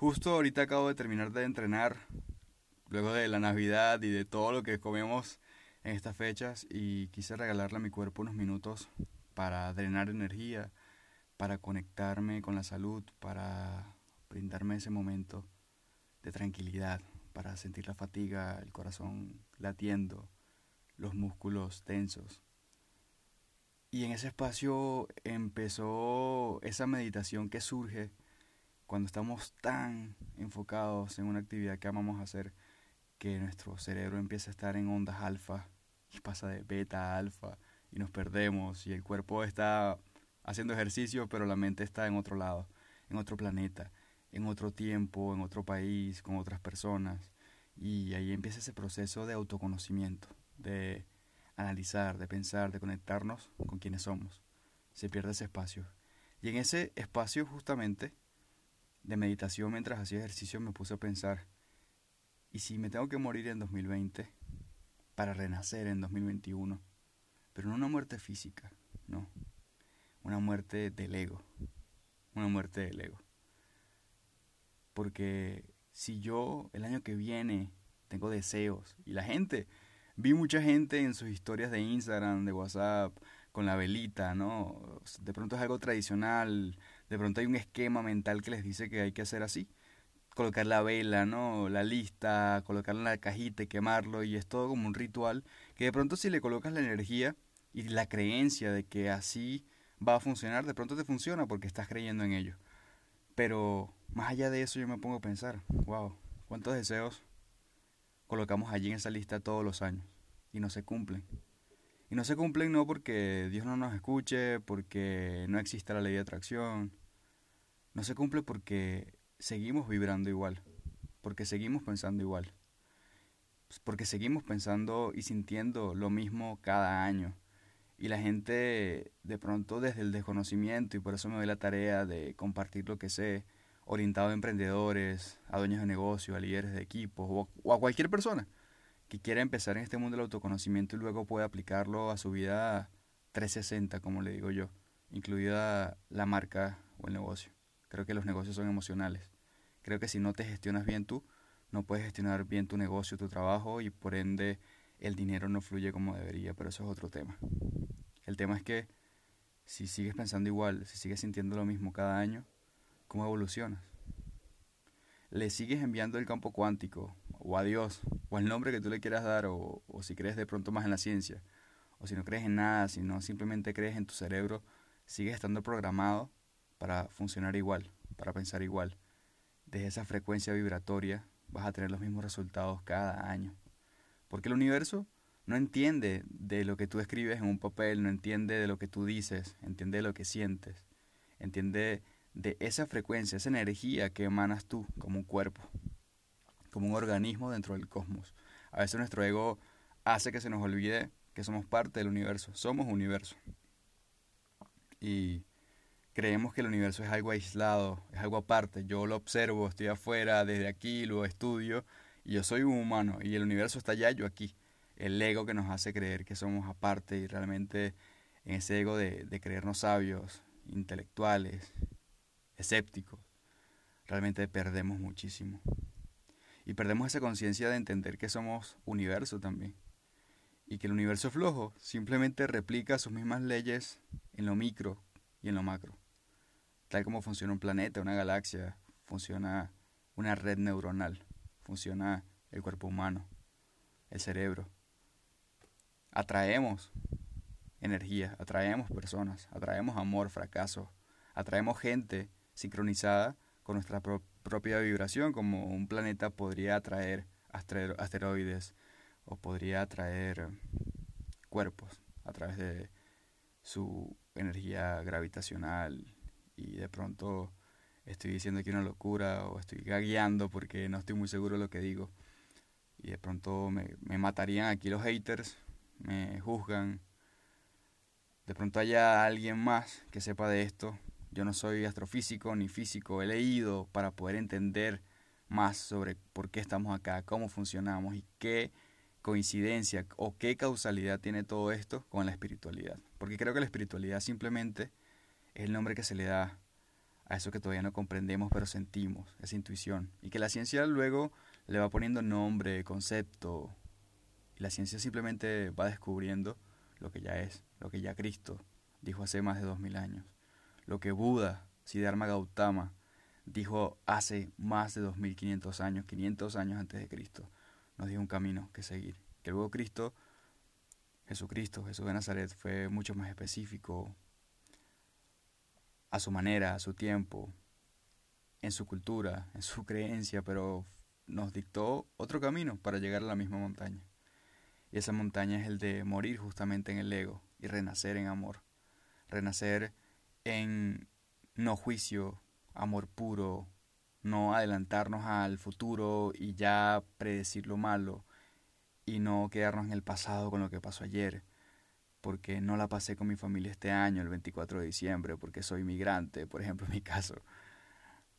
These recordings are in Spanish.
Justo ahorita acabo de terminar de entrenar, luego de la Navidad y de todo lo que comemos en estas fechas, y quise regalarle a mi cuerpo unos minutos para drenar energía, para conectarme con la salud, para brindarme ese momento de tranquilidad, para sentir la fatiga, el corazón latiendo, los músculos tensos. Y en ese espacio empezó esa meditación que surge cuando estamos tan enfocados en una actividad que amamos hacer que nuestro cerebro empieza a estar en ondas alfa y pasa de beta a alfa y nos perdemos y el cuerpo está haciendo ejercicio pero la mente está en otro lado, en otro planeta, en otro tiempo, en otro país, con otras personas y ahí empieza ese proceso de autoconocimiento, de analizar, de pensar, de conectarnos con quienes somos. Se pierde ese espacio. Y en ese espacio justamente de meditación mientras hacía ejercicio me puse a pensar, ¿y si me tengo que morir en 2020 para renacer en 2021? Pero no una muerte física, no. Una muerte del ego. Una muerte del ego. Porque si yo el año que viene tengo deseos y la gente vi mucha gente en sus historias de Instagram, de WhatsApp, con la velita, ¿no? De pronto es algo tradicional, de pronto hay un esquema mental que les dice que hay que hacer así. Colocar la vela, ¿no? La lista, colocarla en la cajita y quemarlo, y es todo como un ritual, que de pronto si le colocas la energía y la creencia de que así va a funcionar, de pronto te funciona porque estás creyendo en ello. Pero más allá de eso yo me pongo a pensar, wow, ¿cuántos deseos colocamos allí en esa lista todos los años y no se cumplen. Y no se cumplen no porque Dios no nos escuche, porque no existe la ley de atracción. No se cumple porque seguimos vibrando igual, porque seguimos pensando igual, pues porque seguimos pensando y sintiendo lo mismo cada año. Y la gente de pronto desde el desconocimiento, y por eso me doy la tarea de compartir lo que sé, orientado a emprendedores, a dueños de negocio, a líderes de equipos o, a cualquier persona que quiera empezar en este mundo del autoconocimiento y luego pueda aplicarlo a su vida 360, como le digo yo, incluida la marca o el negocio. Creo que los negocios son emocionales. Creo que si no te gestionas bien tú, no puedes gestionar bien tu negocio, tu trabajo y por ende el dinero no fluye como debería, pero eso es otro tema. El tema es que si sigues pensando igual, si sigues sintiendo lo mismo cada año, ¿Cómo evolucionas? Le sigues enviando el campo cuántico, o a Dios, o al nombre que tú le quieras dar, o, o si crees de pronto más en la ciencia, o si no crees en nada, si no simplemente crees en tu cerebro, sigues estando programado para funcionar igual, para pensar igual. Desde esa frecuencia vibratoria vas a tener los mismos resultados cada año. Porque el universo no entiende de lo que tú escribes en un papel, no entiende de lo que tú dices, entiende de lo que sientes, entiende de esa frecuencia, esa energía que emanas tú como un cuerpo, como un organismo dentro del cosmos. A veces nuestro ego hace que se nos olvide que somos parte del universo, somos universo. Y creemos que el universo es algo aislado, es algo aparte. Yo lo observo, estoy afuera, desde aquí lo estudio, y yo soy un humano, y el universo está allá, yo aquí. El ego que nos hace creer que somos aparte y realmente en ese ego de, de creernos sabios, intelectuales, escépticos, realmente perdemos muchísimo. Y perdemos esa conciencia de entender que somos universo también. Y que el universo flojo simplemente replica sus mismas leyes en lo micro y en lo macro. Tal como funciona un planeta, una galaxia, funciona una red neuronal, funciona el cuerpo humano, el cerebro. Atraemos energía, atraemos personas, atraemos amor, fracaso, atraemos gente sincronizada con nuestra propia vibración, como un planeta podría atraer asteroides o podría atraer cuerpos a través de su energía gravitacional y de pronto estoy diciendo aquí una locura o estoy gagueando porque no estoy muy seguro de lo que digo y de pronto me, matarían aquí los haters, me juzgan. De pronto haya alguien más que sepa de esto yo no soy astrofísico ni físico, he leído para poder entender más sobre por qué estamos acá, cómo funcionamos y qué coincidencia o qué causalidad tiene todo esto con la espiritualidad. Porque creo que la espiritualidad simplemente es el nombre que se le da a eso que todavía no comprendemos pero sentimos, esa intuición. Y que la ciencia luego le va poniendo nombre, concepto, y la ciencia simplemente va descubriendo lo que ya es, lo que ya Cristo dijo hace más de dos mil años, lo que Buda, Siddhartha Gautama, dijo hace más de 2500 años, 500 años antes de Cristo, nos dio un camino que seguir. Que luego Cristo, Jesucristo, Jesús de Nazaret, fue mucho más específico a su manera, a su tiempo, en su cultura, en su creencia, pero nos dictó otro camino para llegar a la misma montaña. Y esa montaña es el de morir justamente en el ego y renacer en amor. Renacer en no juicio, amor puro, no adelantarnos al futuro y ya predecir lo malo y no quedarnos en el pasado con lo que pasó ayer, porque no la pasé con mi familia este año, el 24 de diciembre, porque soy migrante, por ejemplo en mi caso.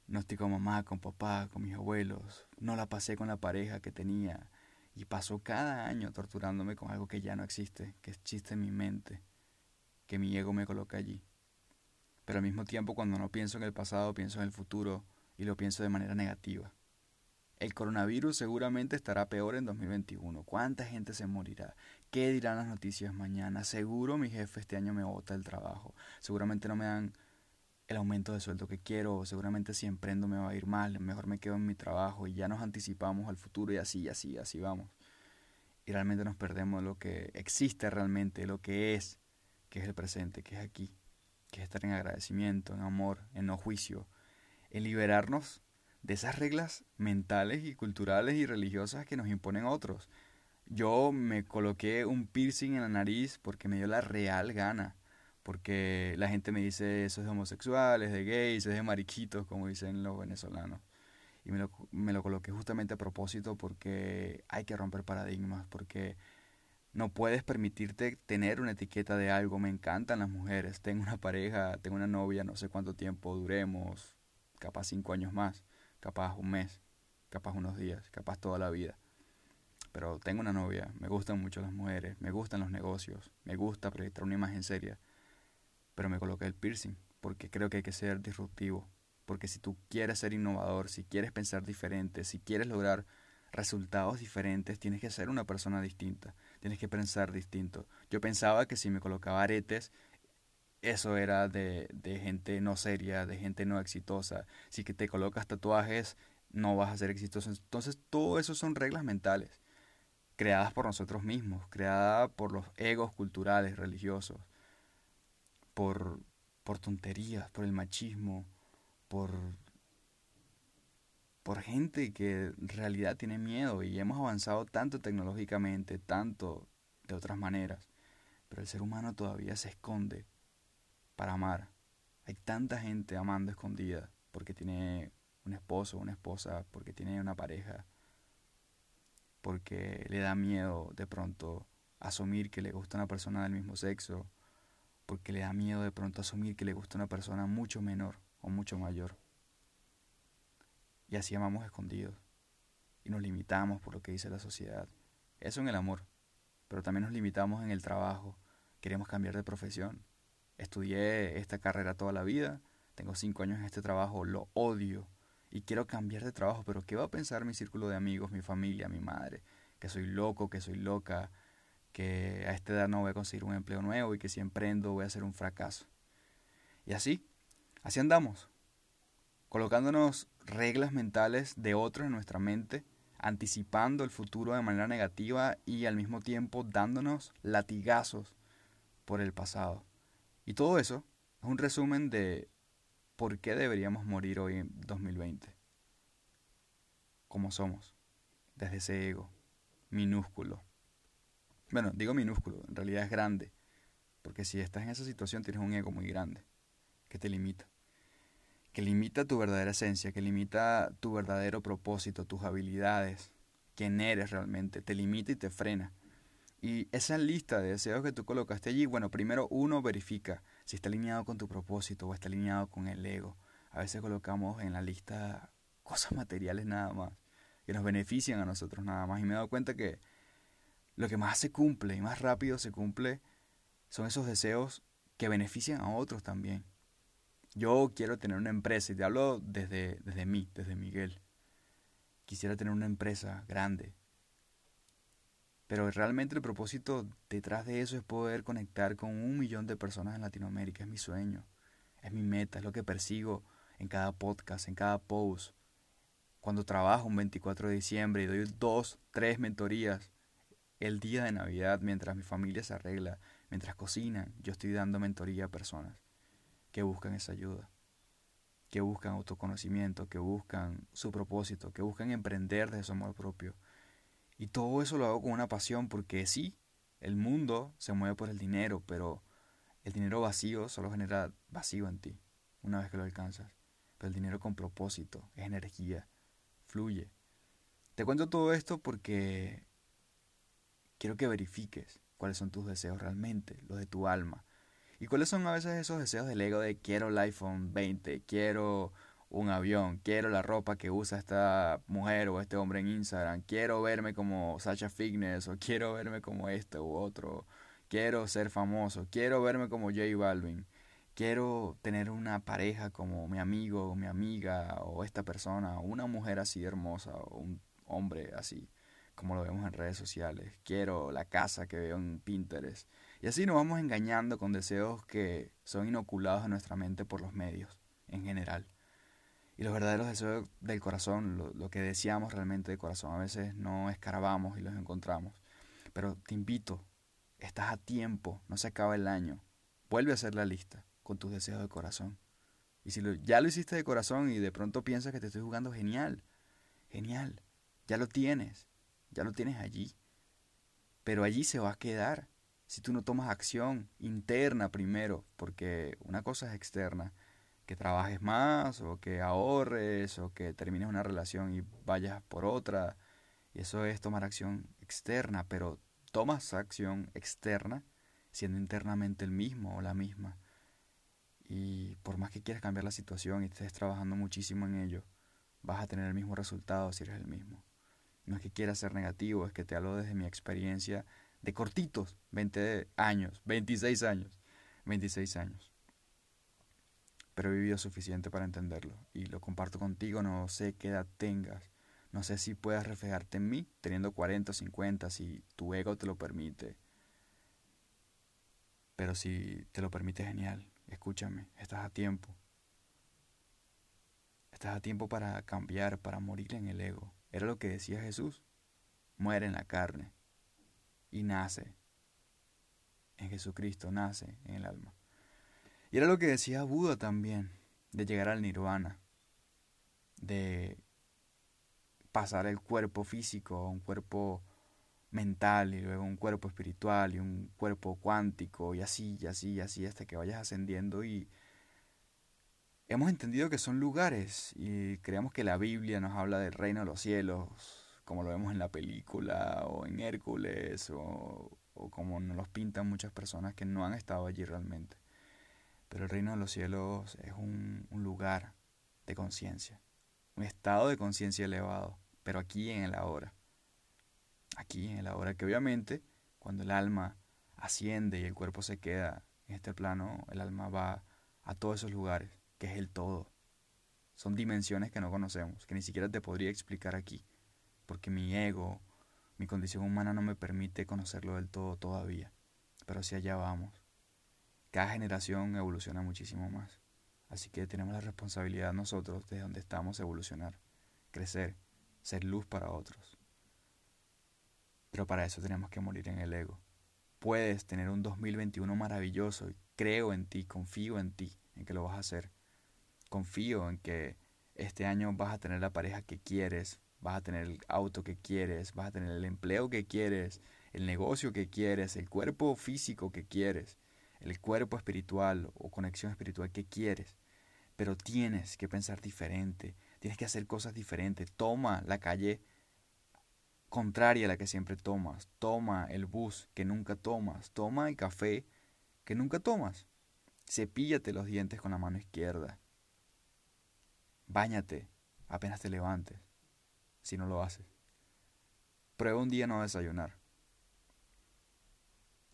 No estoy con mamá, con papá, con mis abuelos. No la pasé con la pareja que tenía. Y pasó cada año torturándome con algo que ya no existe, que existe en mi mente, que mi ego me coloca allí. Pero al mismo tiempo cuando no pienso en el pasado, pienso en el futuro y lo pienso de manera negativa. El coronavirus seguramente estará peor en 2021. ¿Cuánta gente se morirá? ¿Qué dirán las noticias mañana? Seguro mi jefe este año me bota el trabajo. Seguramente no me dan el aumento de sueldo que quiero. Seguramente si emprendo me va a ir mal. Mejor me quedo en mi trabajo y ya nos anticipamos al futuro y así, así, así vamos. Y realmente nos perdemos lo que existe realmente, lo que es, que es el presente, que es aquí que es estar en agradecimiento, en amor, en no juicio, en liberarnos de esas reglas mentales y culturales y religiosas que nos imponen otros. Yo me coloqué un piercing en la nariz porque me dio la real gana, porque la gente me dice eso es de homosexuales, de gays, es de mariquitos, como dicen los venezolanos. Y me lo, me lo coloqué justamente a propósito porque hay que romper paradigmas, porque no puedes permitirte tener una etiqueta de algo. Me encantan las mujeres. Tengo una pareja, tengo una novia, no sé cuánto tiempo duremos. Capaz cinco años más, capaz un mes, capaz unos días, capaz toda la vida. Pero tengo una novia, me gustan mucho las mujeres, me gustan los negocios, me gusta proyectar una imagen seria. Pero me coloqué el piercing porque creo que hay que ser disruptivo. Porque si tú quieres ser innovador, si quieres pensar diferente, si quieres lograr resultados diferentes, tienes que ser una persona distinta, tienes que pensar distinto. Yo pensaba que si me colocaba aretes, eso era de, de gente no seria, de gente no exitosa. Si que te colocas tatuajes, no vas a ser exitoso. Entonces, todo eso son reglas mentales, creadas por nosotros mismos, creadas por los egos culturales, religiosos, por, por tonterías, por el machismo, por por gente que en realidad tiene miedo y hemos avanzado tanto tecnológicamente, tanto de otras maneras, pero el ser humano todavía se esconde para amar. Hay tanta gente amando escondida porque tiene un esposo, una esposa, porque tiene una pareja, porque le da miedo de pronto asumir que le gusta una persona del mismo sexo, porque le da miedo de pronto asumir que le gusta una persona mucho menor o mucho mayor. Y así amamos escondidos. Y nos limitamos por lo que dice la sociedad. Eso en el amor. Pero también nos limitamos en el trabajo. Queremos cambiar de profesión. Estudié esta carrera toda la vida. Tengo cinco años en este trabajo. Lo odio. Y quiero cambiar de trabajo. Pero ¿qué va a pensar mi círculo de amigos, mi familia, mi madre? Que soy loco, que soy loca. Que a esta edad no voy a conseguir un empleo nuevo y que si emprendo voy a ser un fracaso. Y así, así andamos colocándonos reglas mentales de otros en nuestra mente, anticipando el futuro de manera negativa y al mismo tiempo dándonos latigazos por el pasado. Y todo eso es un resumen de por qué deberíamos morir hoy en 2020. Como somos, desde ese ego minúsculo. Bueno, digo minúsculo, en realidad es grande, porque si estás en esa situación tienes un ego muy grande que te limita que limita tu verdadera esencia, que limita tu verdadero propósito, tus habilidades, quién eres realmente, te limita y te frena. Y esa lista de deseos que tú colocaste allí, bueno, primero uno verifica si está alineado con tu propósito o está alineado con el ego. A veces colocamos en la lista cosas materiales nada más, que nos benefician a nosotros nada más. Y me he dado cuenta que lo que más se cumple y más rápido se cumple son esos deseos que benefician a otros también Yo quiero tener una empresa y te hablo desde, desde mí, desde Miguel. Quisiera tener una empresa grande. Pero realmente el propósito detrás de eso es poder conectar con un millón de personas en Latinoamérica. Es mi sueño, es mi meta, es lo que persigo en cada podcast, en cada post. Cuando trabajo un 24 de diciembre y doy dos, tres mentorías el día de Navidad mientras mi familia se arregla, mientras cocinan, yo estoy dando mentoría a personas que buscan esa ayuda, que buscan autoconocimiento, que buscan su propósito, que buscan emprender de su amor propio. Y todo eso lo hago con una pasión porque sí, el mundo se mueve por el dinero, pero el dinero vacío solo genera vacío en ti una vez que lo alcanzas. Pero el dinero con propósito, es energía, fluye. Te cuento todo esto porque quiero que verifiques cuáles son tus deseos realmente, los de tu alma. Y cuáles son a veces esos deseos del ego de quiero el iPhone 20, quiero un avión, quiero la ropa que usa esta mujer o este hombre en Instagram, quiero verme como Sasha Fitness o quiero verme como este u otro, quiero ser famoso, quiero verme como J Balvin, quiero tener una pareja como mi amigo o mi amiga o esta persona, una mujer así hermosa o un hombre así como lo vemos en redes sociales. Quiero la casa que veo en Pinterest. Y así nos vamos engañando con deseos que son inoculados en nuestra mente por los medios en general. Y los verdaderos deseos del corazón, lo, que deseamos realmente de corazón, a veces no escarbamos y los encontramos. Pero te invito, estás a tiempo, no se acaba el año. Vuelve a hacer la lista con tus deseos de corazón. Y si ya lo hiciste de corazón y de pronto piensas que te estoy jugando, genial, genial, ya lo tienes ya lo tienes allí. Pero allí se va a quedar si tú no tomas acción interna primero, porque una cosa es externa, que trabajes más o que ahorres o que termines una relación y vayas por otra, y eso es tomar acción externa, pero tomas acción externa siendo internamente el mismo o la misma. Y por más que quieras cambiar la situación y estés trabajando muchísimo en ello, vas a tener el mismo resultado si eres el mismo. No es que quiera ser negativo, es que te hablo desde mi experiencia de cortitos, 20 años, 26 años, 26 años. He vivido suficiente para entenderlo y lo comparto contigo, no sé qué edad tengas, no sé si puedas reflejarte en mí teniendo 40 o 50, si tu ego te lo permite. Pero si te lo permite, genial, escúchame, estás a tiempo. Estás a tiempo para cambiar, para morir en el ego. Era lo que decía Jesús. Muere en la carne y nace en Jesucristo, nace en el alma. Y era lo que decía Buda también, de llegar al nirvana, de pasar el cuerpo físico a un cuerpo mental y luego un cuerpo espiritual y un cuerpo cuántico y así y así y así hasta que vayas ascendiendo y hemos entendido que son lugares y creemos que la Biblia nos habla del reino de los cielos, como lo vemos en la película o en Hércules o, como nos los pintan muchas personas que no han estado allí realmente. Pero el reino de los cielos es un, lugar de conciencia, un estado de conciencia elevado, pero aquí en el ahora. Aquí en el ahora, que obviamente cuando el alma asciende y el cuerpo se queda en este plano, el alma va a todos esos lugares que es el todo. Son dimensiones que no conocemos, que ni siquiera te podría explicar aquí, porque mi ego, mi condición humana no me permite conocerlo del todo todavía. Pero hacia allá vamos. Cada generación evoluciona muchísimo más. Así que tenemos la responsabilidad nosotros, desde donde estamos, evolucionar, crecer, ser luz para otros. Pero para eso tenemos que morir en el ego. Puedes tener un 2021 maravilloso y creo en ti, confío en ti, en que lo vas a hacer confío en que este año vas a tener la pareja que quieres, vas a tener el auto que quieres, vas a tener el empleo que quieres, el negocio que quieres, el cuerpo físico que quieres, el cuerpo espiritual o conexión espiritual que quieres. Pero tienes que pensar diferente, tienes que hacer cosas diferentes. Toma la calle contraria a la que siempre tomas. Toma el bus que nunca tomas. Toma el café que nunca tomas. Cepíllate los dientes con la mano izquierda. Báñate apenas te levantes, si no lo haces. Prueba un día no desayunar.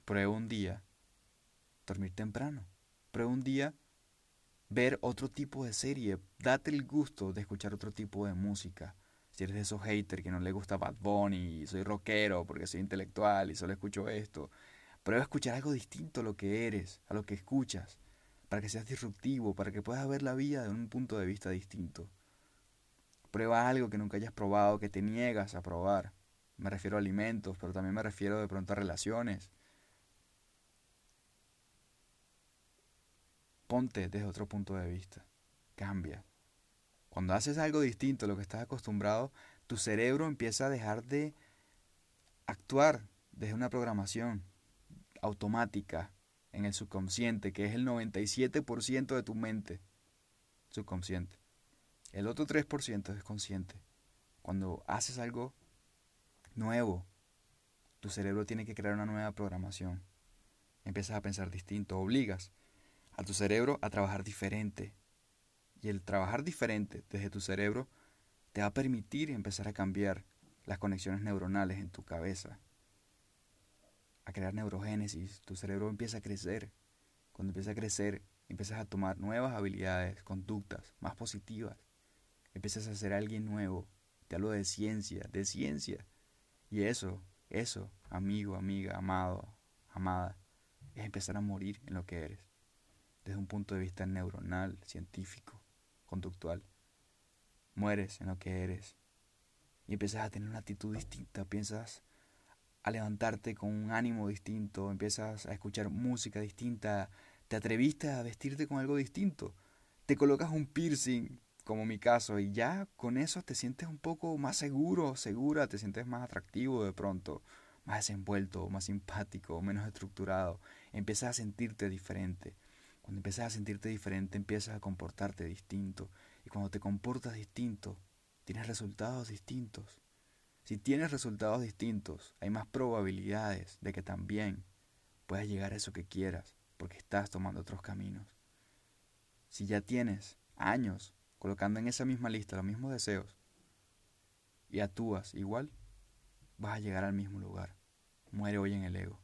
Prueba un día dormir temprano. Prueba un día ver otro tipo de serie, date el gusto de escuchar otro tipo de música. Si eres de esos haters que no le gusta Bad Bunny, soy rockero porque soy intelectual y solo escucho esto, prueba a escuchar algo distinto a lo que eres, a lo que escuchas, para que seas disruptivo, para que puedas ver la vida de un punto de vista distinto. Prueba algo que nunca hayas probado, que te niegas a probar. Me refiero a alimentos, pero también me refiero de pronto a relaciones. Ponte desde otro punto de vista. Cambia. Cuando haces algo distinto a lo que estás acostumbrado, tu cerebro empieza a dejar de actuar desde una programación automática en el subconsciente, que es el 97% de tu mente subconsciente. El otro 3% es consciente. Cuando haces algo nuevo, tu cerebro tiene que crear una nueva programación. Empiezas a pensar distinto, obligas a tu cerebro a trabajar diferente. Y el trabajar diferente desde tu cerebro te va a permitir empezar a cambiar las conexiones neuronales en tu cabeza, a crear neurogénesis. Tu cerebro empieza a crecer. Cuando empieza a crecer, empiezas a tomar nuevas habilidades, conductas más positivas. Empiezas a ser alguien nuevo. Te hablo de ciencia, de ciencia. Y eso, eso, amigo, amiga, amado, amada, es empezar a morir en lo que eres desde un punto de vista neuronal, científico, conductual. Mueres en lo que eres y empiezas a tener una actitud distinta, piensas a levantarte con un ánimo distinto, empiezas a escuchar música distinta, te atreviste a vestirte con algo distinto, te colocas un piercing, como mi caso, y ya con eso te sientes un poco más seguro, segura, te sientes más atractivo de pronto, más desenvuelto, más simpático, menos estructurado, empiezas a sentirte diferente. Cuando empiezas a sentirte diferente, empiezas a comportarte distinto. Y cuando te comportas distinto, tienes resultados distintos. Si tienes resultados distintos, hay más probabilidades de que también puedas llegar a eso que quieras, porque estás tomando otros caminos. Si ya tienes años colocando en esa misma lista los mismos deseos y actúas igual, vas a llegar al mismo lugar. Muere hoy en el ego,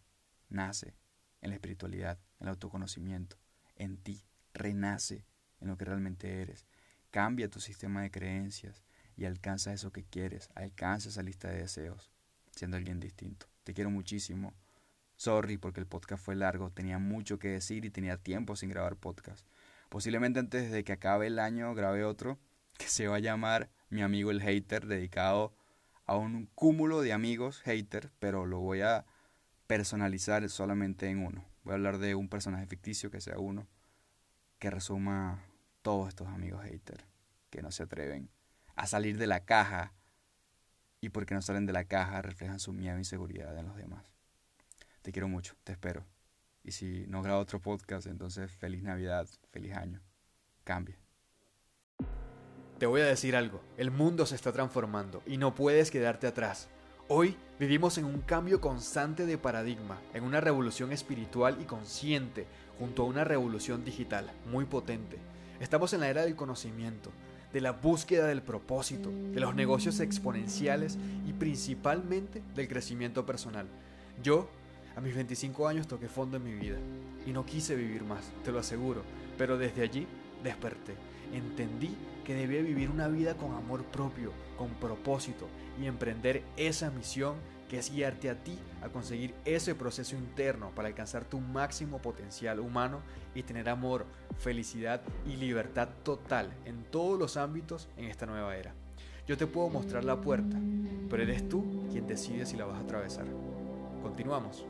nace en la espiritualidad, en el autoconocimiento, en ti, renace en lo que realmente eres. Cambia tu sistema de creencias y alcanza eso que quieres, alcanza esa lista de deseos, siendo alguien distinto. Te quiero muchísimo. Sorry porque el podcast fue largo, tenía mucho que decir y tenía tiempo sin grabar podcast. Posiblemente antes de que acabe el año grabe otro que se va a llamar Mi amigo el hater, dedicado a un cúmulo de amigos hater, pero lo voy a personalizar solamente en uno. Voy a hablar de un personaje ficticio que sea uno, que resuma todos estos amigos haters que no se atreven a salir de la caja y porque no salen de la caja reflejan su miedo e inseguridad en los demás. Te quiero mucho, te espero. Y si no grabo otro podcast, entonces feliz Navidad, feliz año. Cambia. Te voy a decir algo, el mundo se está transformando y no puedes quedarte atrás. Hoy vivimos en un cambio constante de paradigma, en una revolución espiritual y consciente, junto a una revolución digital muy potente. Estamos en la era del conocimiento, de la búsqueda del propósito, de los negocios exponenciales y principalmente del crecimiento personal. Yo, a mis 25 años, toqué fondo en mi vida y no quise vivir más, te lo aseguro, pero desde allí desperté. Entendí que debía vivir una vida con amor propio, con propósito y emprender esa misión que es guiarte a ti a conseguir ese proceso interno para alcanzar tu máximo potencial humano y tener amor, felicidad y libertad total en todos los ámbitos en esta nueva era. Yo te puedo mostrar la puerta, pero eres tú quien decide si la vas a atravesar. Continuamos.